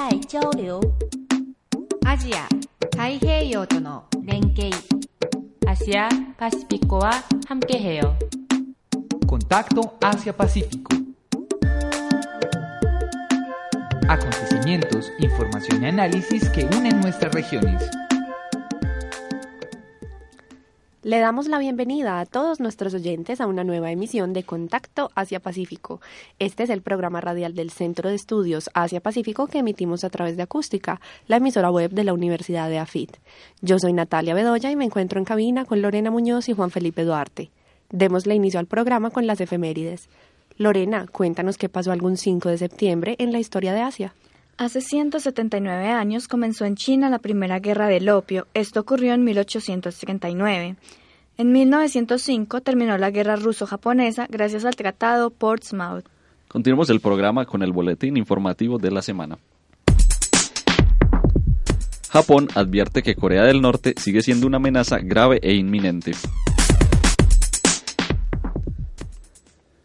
亚太交流アジア太平洋との連携 아시아 파시피코와 함께해요. Contacto Asia-Pacífico. Acontecimientos, información y análisis que unen nuestras regiones. Le damos la bienvenida a todos nuestros oyentes a una nueva emisión de Contacto Asia-Pacífico. Este es el programa radial del Centro de Estudios Asia-Pacífico que emitimos a través de Acústica, la emisora web de la Universidad de AFIT. Yo soy Natalia Bedoya y me encuentro en cabina con Lorena Muñoz y Juan Felipe Duarte. Démosle inicio al programa con las efemérides. Lorena, cuéntanos qué pasó algún 5 de septiembre en la historia de Asia. Hace 179 años comenzó en China la Primera Guerra del Opio. Esto ocurrió en 1839. En 1905 terminó la Guerra Ruso-Japonesa gracias al Tratado Portsmouth. Continuamos el programa con el boletín informativo de la semana. Japón advierte que Corea del Norte sigue siendo una amenaza grave e inminente.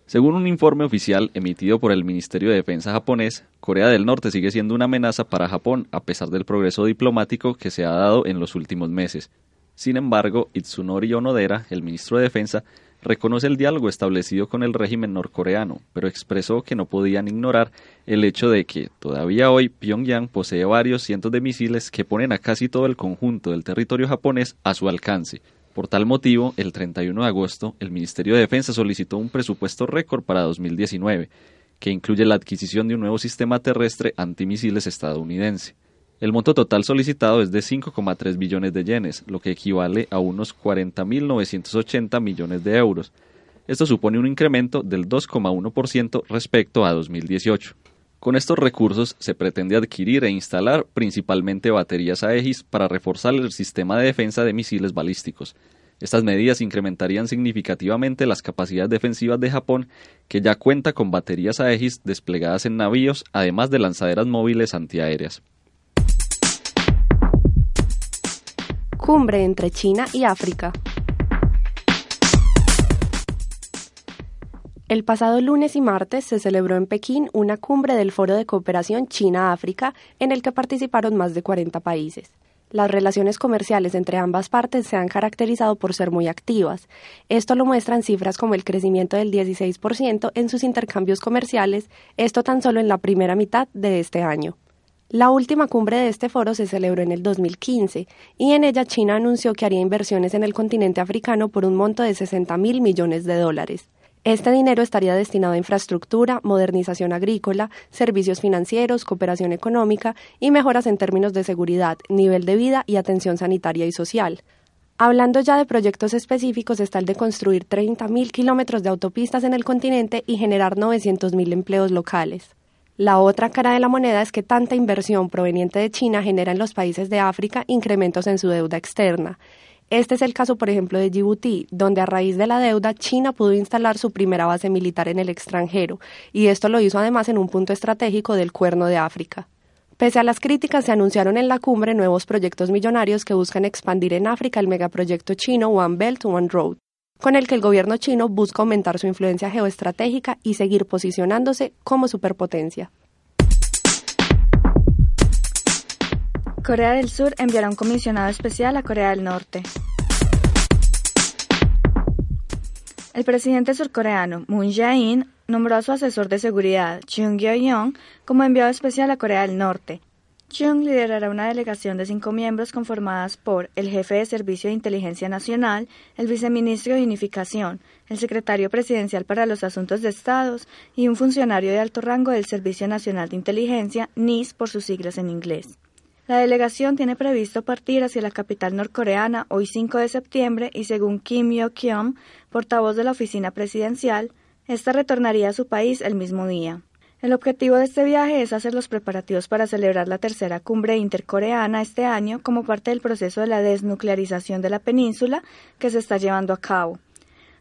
Según un informe oficial emitido por el Ministerio de Defensa japonés, Corea del Norte sigue siendo una amenaza para Japón a pesar del progreso diplomático que se ha dado en los últimos meses. Sin embargo, Itsunori Onodera, el ministro de Defensa, reconoce el diálogo establecido con el régimen norcoreano, pero expresó que no podían ignorar el hecho de que todavía hoy Pyongyang posee varios cientos de misiles que ponen a casi todo el conjunto del territorio japonés a su alcance. Por tal motivo, el 31 de agosto, el Ministerio de Defensa solicitó un presupuesto récord para 2019, que incluye la adquisición de un nuevo sistema terrestre antimisiles estadounidense. El monto total solicitado es de 5,3 billones de yenes, lo que equivale a unos 40.980 millones de euros. Esto supone un incremento del 2,1% respecto a 2018. Con estos recursos se pretende adquirir e instalar principalmente baterías Aegis para reforzar el sistema de defensa de misiles balísticos. Estas medidas incrementarían significativamente las capacidades defensivas de Japón, que ya cuenta con baterías Aegis desplegadas en navíos, además de lanzaderas móviles antiaéreas. Cumbre entre China y África. El pasado lunes y martes se celebró en Pekín una cumbre del Foro de Cooperación China-África en el que participaron más de 40 países. Las relaciones comerciales entre ambas partes se han caracterizado por ser muy activas. Esto lo muestran cifras como el crecimiento del 16% en sus intercambios comerciales, esto tan solo en la primera mitad de este año. La última cumbre de este foro se celebró en el 2015 y en ella China anunció que haría inversiones en el continente africano por un monto de 60 mil millones de dólares. Este dinero estaría destinado a infraestructura, modernización agrícola, servicios financieros, cooperación económica y mejoras en términos de seguridad, nivel de vida y atención sanitaria y social. Hablando ya de proyectos específicos está el de construir 30.000 kilómetros de autopistas en el continente y generar 900.000 empleos locales. La otra cara de la moneda es que tanta inversión proveniente de China genera en los países de África incrementos en su deuda externa. Este es el caso, por ejemplo, de Djibouti, donde a raíz de la deuda China pudo instalar su primera base militar en el extranjero, y esto lo hizo además en un punto estratégico del Cuerno de África. Pese a las críticas, se anunciaron en la cumbre nuevos proyectos millonarios que buscan expandir en África el megaproyecto chino One Belt, One Road, con el que el gobierno chino busca aumentar su influencia geoestratégica y seguir posicionándose como superpotencia. Corea del Sur enviará un comisionado especial a Corea del Norte. El presidente surcoreano Moon Jae-in nombró a su asesor de seguridad, Chung Gyo-young, como enviado especial a Corea del Norte. Chung liderará una delegación de cinco miembros conformadas por el jefe de Servicio de Inteligencia Nacional, el viceministro de Unificación, el secretario presidencial para los Asuntos de Estados y un funcionario de alto rango del Servicio Nacional de Inteligencia, NIS por sus siglas en inglés. La delegación tiene previsto partir hacia la capital norcoreana hoy 5 de septiembre y según Kim Yo-kyung, portavoz de la oficina presidencial, Esta retornaría a su país el mismo día. El objetivo de este viaje es hacer los preparativos para celebrar la tercera cumbre intercoreana este año como parte del proceso de la desnuclearización de la península que se está llevando a cabo.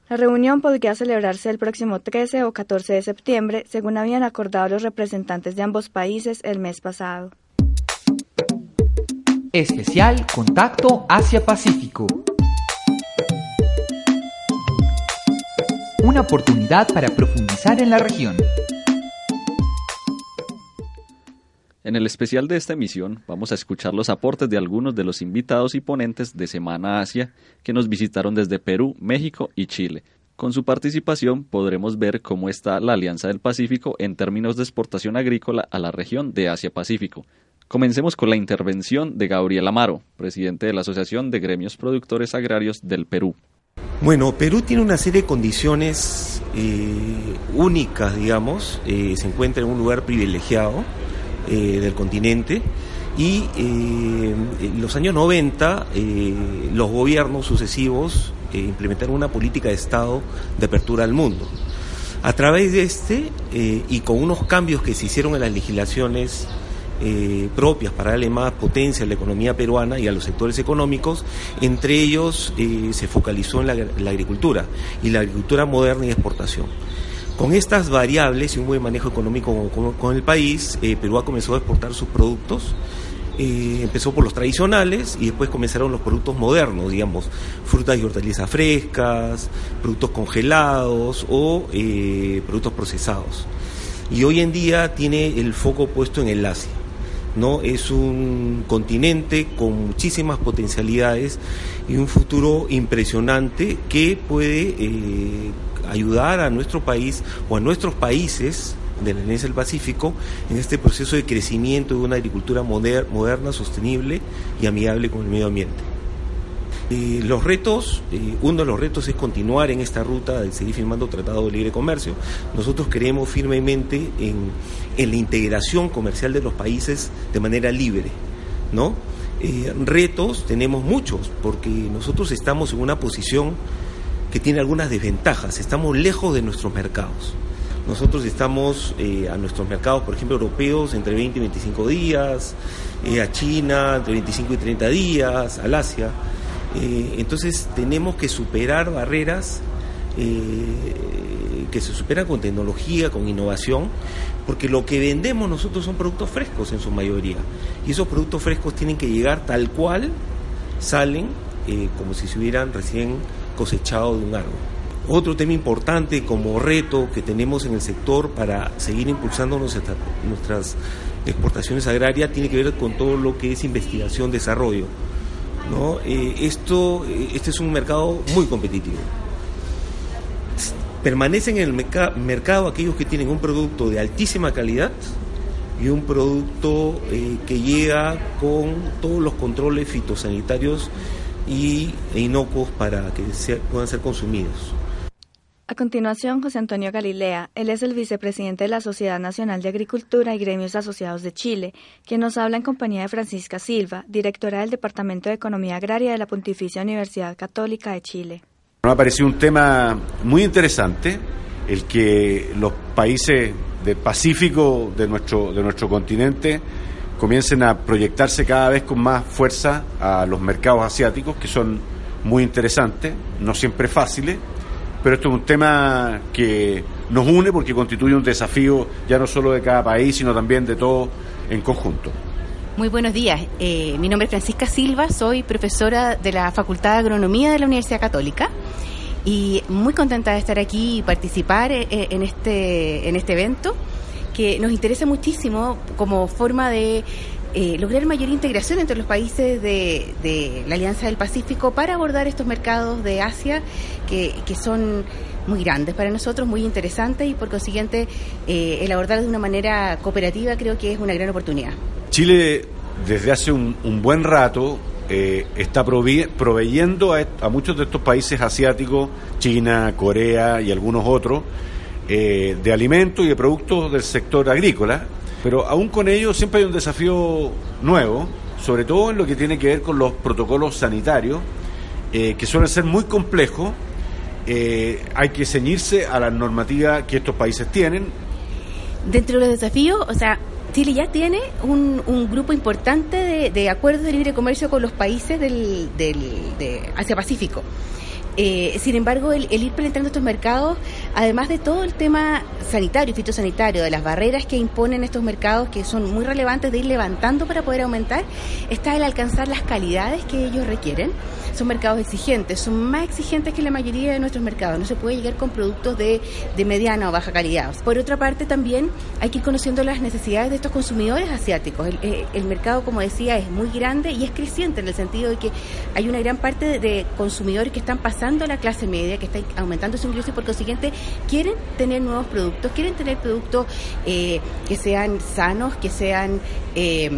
La reunión podría celebrarse el próximo 13 o 14 de septiembre, según habían acordado los representantes de ambos países el mes pasado. Especial Contacto Asia-Pacífico. Una oportunidad para profundizar en la región. En el especial de esta emisión vamos a escuchar los aportes de algunos de los invitados y ponentes de Semana Asia que nos visitaron desde Perú, México y Chile. Con su participación podremos ver cómo está la Alianza del Pacífico en términos de exportación agrícola a la región de Asia-Pacífico. Comencemos con la intervención de Gabriel Amaro, presidente de la Asociación de Gremios Productores Agrarios del Perú. Bueno, Perú tiene una serie de condiciones eh, únicas, digamos, eh, se encuentra en un lugar privilegiado eh, del continente y en los años 90 eh, los gobiernos sucesivos implementaron una política de Estado de apertura al mundo. A través de este y con unos cambios que se hicieron en las legislaciones propias para darle más potencia a la economía peruana y a los sectores económicos, entre ellos se focalizó en la, agricultura y la agricultura moderna y exportación. Con estas variables y un buen manejo económico con, el país, eh, Perú ha comenzado a exportar sus productos. Eh, empezó por los tradicionales y después comenzaron los productos modernos, digamos, frutas y hortalizas frescas, productos congelados o eh, productos procesados. Y hoy en día tiene el foco puesto en el Asia. ¿No? Es un continente con muchísimas potencialidades y un futuro impresionante que puede ayudar a nuestro país o a nuestros países de la Alianza del Pacífico en este proceso de crecimiento de una agricultura moderna, sostenible y amigable con el medio ambiente. Los retos, uno de los retos es continuar en esta ruta de seguir firmando tratados de libre comercio. Nosotros creemos firmemente en, la integración comercial de los países de manera libre, ¿no? Eh, retos tenemos muchos, porque nosotros estamos en una posición que tiene algunas desventajas. Estamos lejos de nuestros mercados. Nosotros estamos eh, a nuestros mercados, por ejemplo, europeos, entre 20 y 25 días, eh, a China entre 25 y 30 días, al Asia. Eh, entonces tenemos que superar barreras que se superan con tecnología, con innovación, porque lo que vendemos nosotros son productos frescos en su mayoría. Y esos productos frescos tienen que llegar tal cual salen, como si se hubieran recién cosechado de un árbol. Otro tema importante como reto que tenemos en el sector para seguir impulsando nuestras exportaciones agrarias tiene que ver con todo lo que es investigación, desarrollo. ¿No? Eh, esto, eh, este es un mercado muy competitivo. Permanecen en el mercado aquellos que tienen un producto de altísima calidad y un producto eh, que llega con todos los controles fitosanitarios y e inocuos para que puedan ser consumidos. A continuación, José Antonio Galilea. Él es el vicepresidente de la Sociedad Nacional de Agricultura y Gremios Asociados de Chile, quien nos habla en compañía de Francisca Silva, directora del Departamento de Economía Agraria de la Pontificia Universidad Católica de Chile. Me ha parecido un tema muy interesante, el que los países del Pacífico de nuestro, de nuestro continente comiencen a proyectarse cada vez con más fuerza a los mercados asiáticos, que son muy interesantes, no siempre fáciles, pero esto es un tema que nos une porque constituye un desafío ya no solo de cada país, sino también de todo en conjunto. Muy buenos días. Eh, mi nombre es Francisca Silva, soy profesora de la Facultad de Agronomía de la Universidad Católica y muy contenta de estar aquí y participar eh, en este, en este evento que nos interesa muchísimo como forma de eh, lograr mayor integración entre los países de, la Alianza del Pacífico para abordar estos mercados de Asia que, son muy grandes para nosotros, muy interesantes y por consiguiente eh, el abordar de una manera cooperativa creo que es una gran oportunidad. Chile desde hace un, buen rato eh, está proveyendo a, a muchos de estos países asiáticos, China, Corea y algunos otros, eh, de alimentos y de productos del sector agrícola, pero aún con ello siempre hay un desafío nuevo, sobre todo en lo que tiene que ver con los protocolos sanitarios, eh, que suelen ser muy complejos eh, hay que ceñirse a la normativa que estos países tienen. Dentro de los desafíos, o sea, Chile ya tiene un, un grupo importante de, acuerdos de libre comercio con los países del, de Asia-Pacífico. Eh, sin embargo, el, ir penetrando estos mercados, además de todo el tema sanitario fitosanitario, de las barreras que imponen estos mercados, que son muy relevantes de ir levantando para poder aumentar, está el alcanzar las calidades que ellos requieren. Son mercados exigentes, son más exigentes que la mayoría de nuestros mercados. No se puede llegar con productos de, de mediana o baja calidad. Por otra parte, también hay que ir conociendo las necesidades de estos consumidores asiáticos. El, el mercado, como decía, es muy grande y es creciente en el sentido de que hay una gran parte de consumidores que están pasando a la clase media, que está aumentando su ingreso y por consiguiente quieren tener nuevos productos, quieren tener productos eh, que sean sanos, que sean... Eh,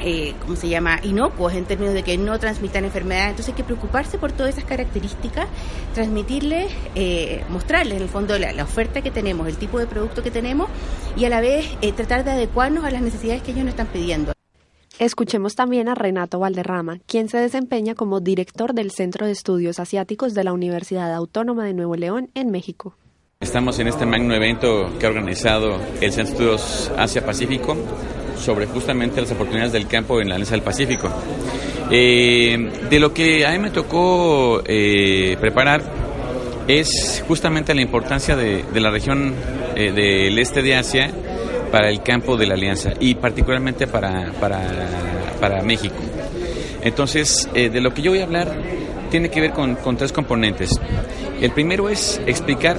eh, ¿cómo se llama?, inocuos en términos de que no transmitan enfermedades. Entonces hay que preocuparse por todas esas características, transmitirles, eh, mostrarles en el fondo la, la, oferta que tenemos, el tipo de producto que tenemos y a la vez eh, tratar de adecuarnos a las necesidades que ellos nos están pidiendo. Escuchemos también a Renato Valderrama, quien se desempeña como director del Centro de Estudios Asiáticos de la Universidad Autónoma de Nuevo León en México. Estamos en este magno evento que ha organizado el Centro de Estudios Asia-Pacífico sobre justamente las oportunidades del campo en la Alianza del Pacífico. Eh, de lo que a mí me tocó eh, preparar es justamente la importancia de, la región eh, del este de Asia para el campo de la alianza y particularmente para, para, para México. Entonces, eh, de lo que yo voy a hablar tiene que ver con, con, tres componentes. El primero es explicar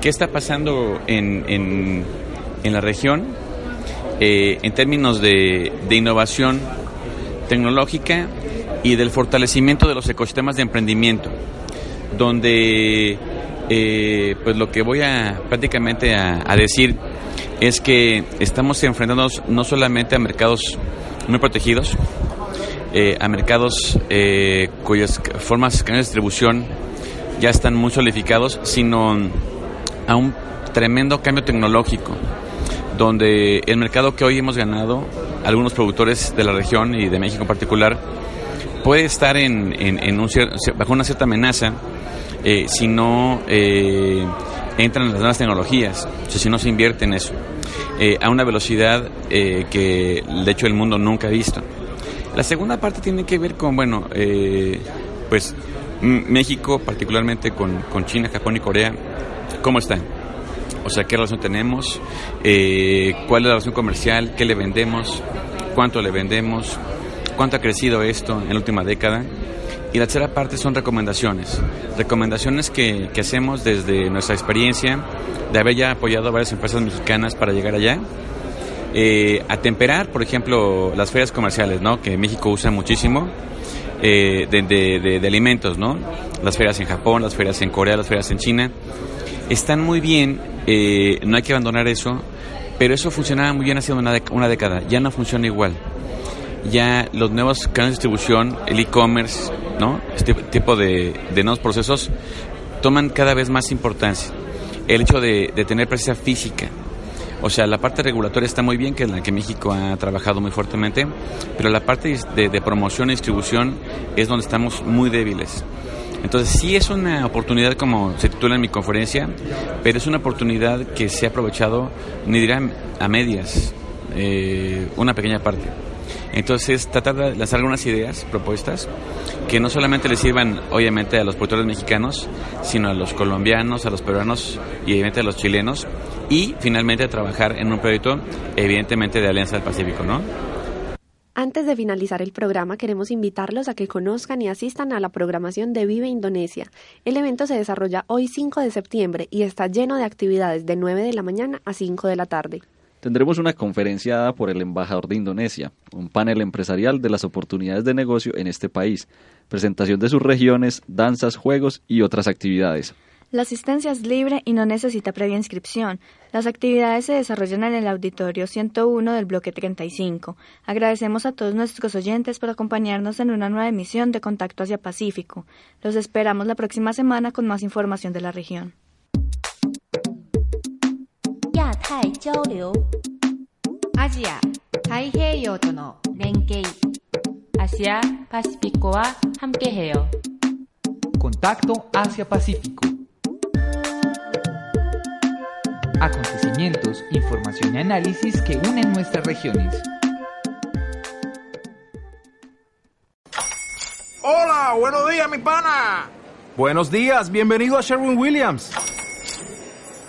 qué está pasando en, en, en la región eh, en términos de, de innovación tecnológica y del fortalecimiento de los ecosistemas de emprendimiento, donde eh, pues lo que voy a prácticamente a, a decir es que estamos enfrentándonos no solamente a mercados muy protegidos, eh, a mercados eh, cuyas formas de distribución ya están muy solidificados, sino a un tremendo cambio tecnológico, donde el mercado que hoy hemos ganado, algunos productores de la región y de México en particular, puede estar en, un bajo una cierta amenaza eh, si no eh, entran en las nuevas tecnologías, o sea, si no se invierte en eso, eh, a una velocidad eh, que de hecho el mundo nunca ha visto. La segunda parte tiene que ver con, bueno, eh, pues México, particularmente con, con, China, Japón y Corea, ¿cómo están? O sea, ¿qué relación tenemos? Eh, ¿Cuál es la relación comercial? ¿Qué le vendemos? ¿Cuánto le vendemos? ¿Cuánto ha crecido esto en la última década? Y la tercera parte son recomendaciones. Recomendaciones que, que, hacemos desde nuestra experiencia de haber ya apoyado a varias empresas mexicanas para llegar allá. Eh, a temperar, por ejemplo, las ferias comerciales, ¿no? Que México usa muchísimo. Eh, de, de, de, de, alimentos, ¿no? Las ferias en Japón, las ferias en Corea, las ferias en China. Están muy bien, eh, no hay que abandonar eso, pero eso funcionaba muy bien hace una, una década, ya no funciona igual ya los nuevos canales de distribución, el e-commerce, ¿no? Este tipo de, nuevos procesos toman cada vez más importancia. El hecho de, tener presencia física. O sea, la parte regulatoria está muy bien, que es la que México ha trabajado muy fuertemente, pero la parte de, de promoción y distribución es donde estamos muy débiles. Entonces sí es una oportunidad, como se titula en mi conferencia, pero es una oportunidad que se ha aprovechado, ni dirán a medias, eh, una pequeña parte. Entonces, tratar de lanzar algunas ideas, propuestas, que no solamente le sirvan, obviamente, a los productores mexicanos, sino a los colombianos, a los peruanos y, obviamente, a los chilenos. Y, finalmente, a trabajar en un proyecto, evidentemente, de Alianza del Pacífico, ¿no? Antes de finalizar el programa, queremos invitarlos a que conozcan y asistan a la programación de Vive Indonesia. El evento se desarrolla hoy 5 de septiembre y está lleno de actividades de 9 de la mañana a 5 de la tarde. Tendremos una conferencia dada por el embajador de Indonesia, un panel empresarial de las oportunidades de negocio en este país, presentación de sus regiones, danzas, juegos y otras actividades. La asistencia es libre y no necesita previa inscripción. Las actividades se desarrollan en el auditorio 101 del bloque 35. Agradecemos a todos nuestros oyentes por acompañarnos en una nueva emisión de Contacto Asia Pacífico. Los esperamos la próxima semana con más información de la región. 泰交流。アジア、太平洋との連携。Asia Pacífico a Hamkeheo. Contacto Asia-Pacífico. Acontecimientos, información y análisis que unen nuestras regiones. Hola, buenos días, mi pana. Buenos días, bienvenido a Sherwin Williams.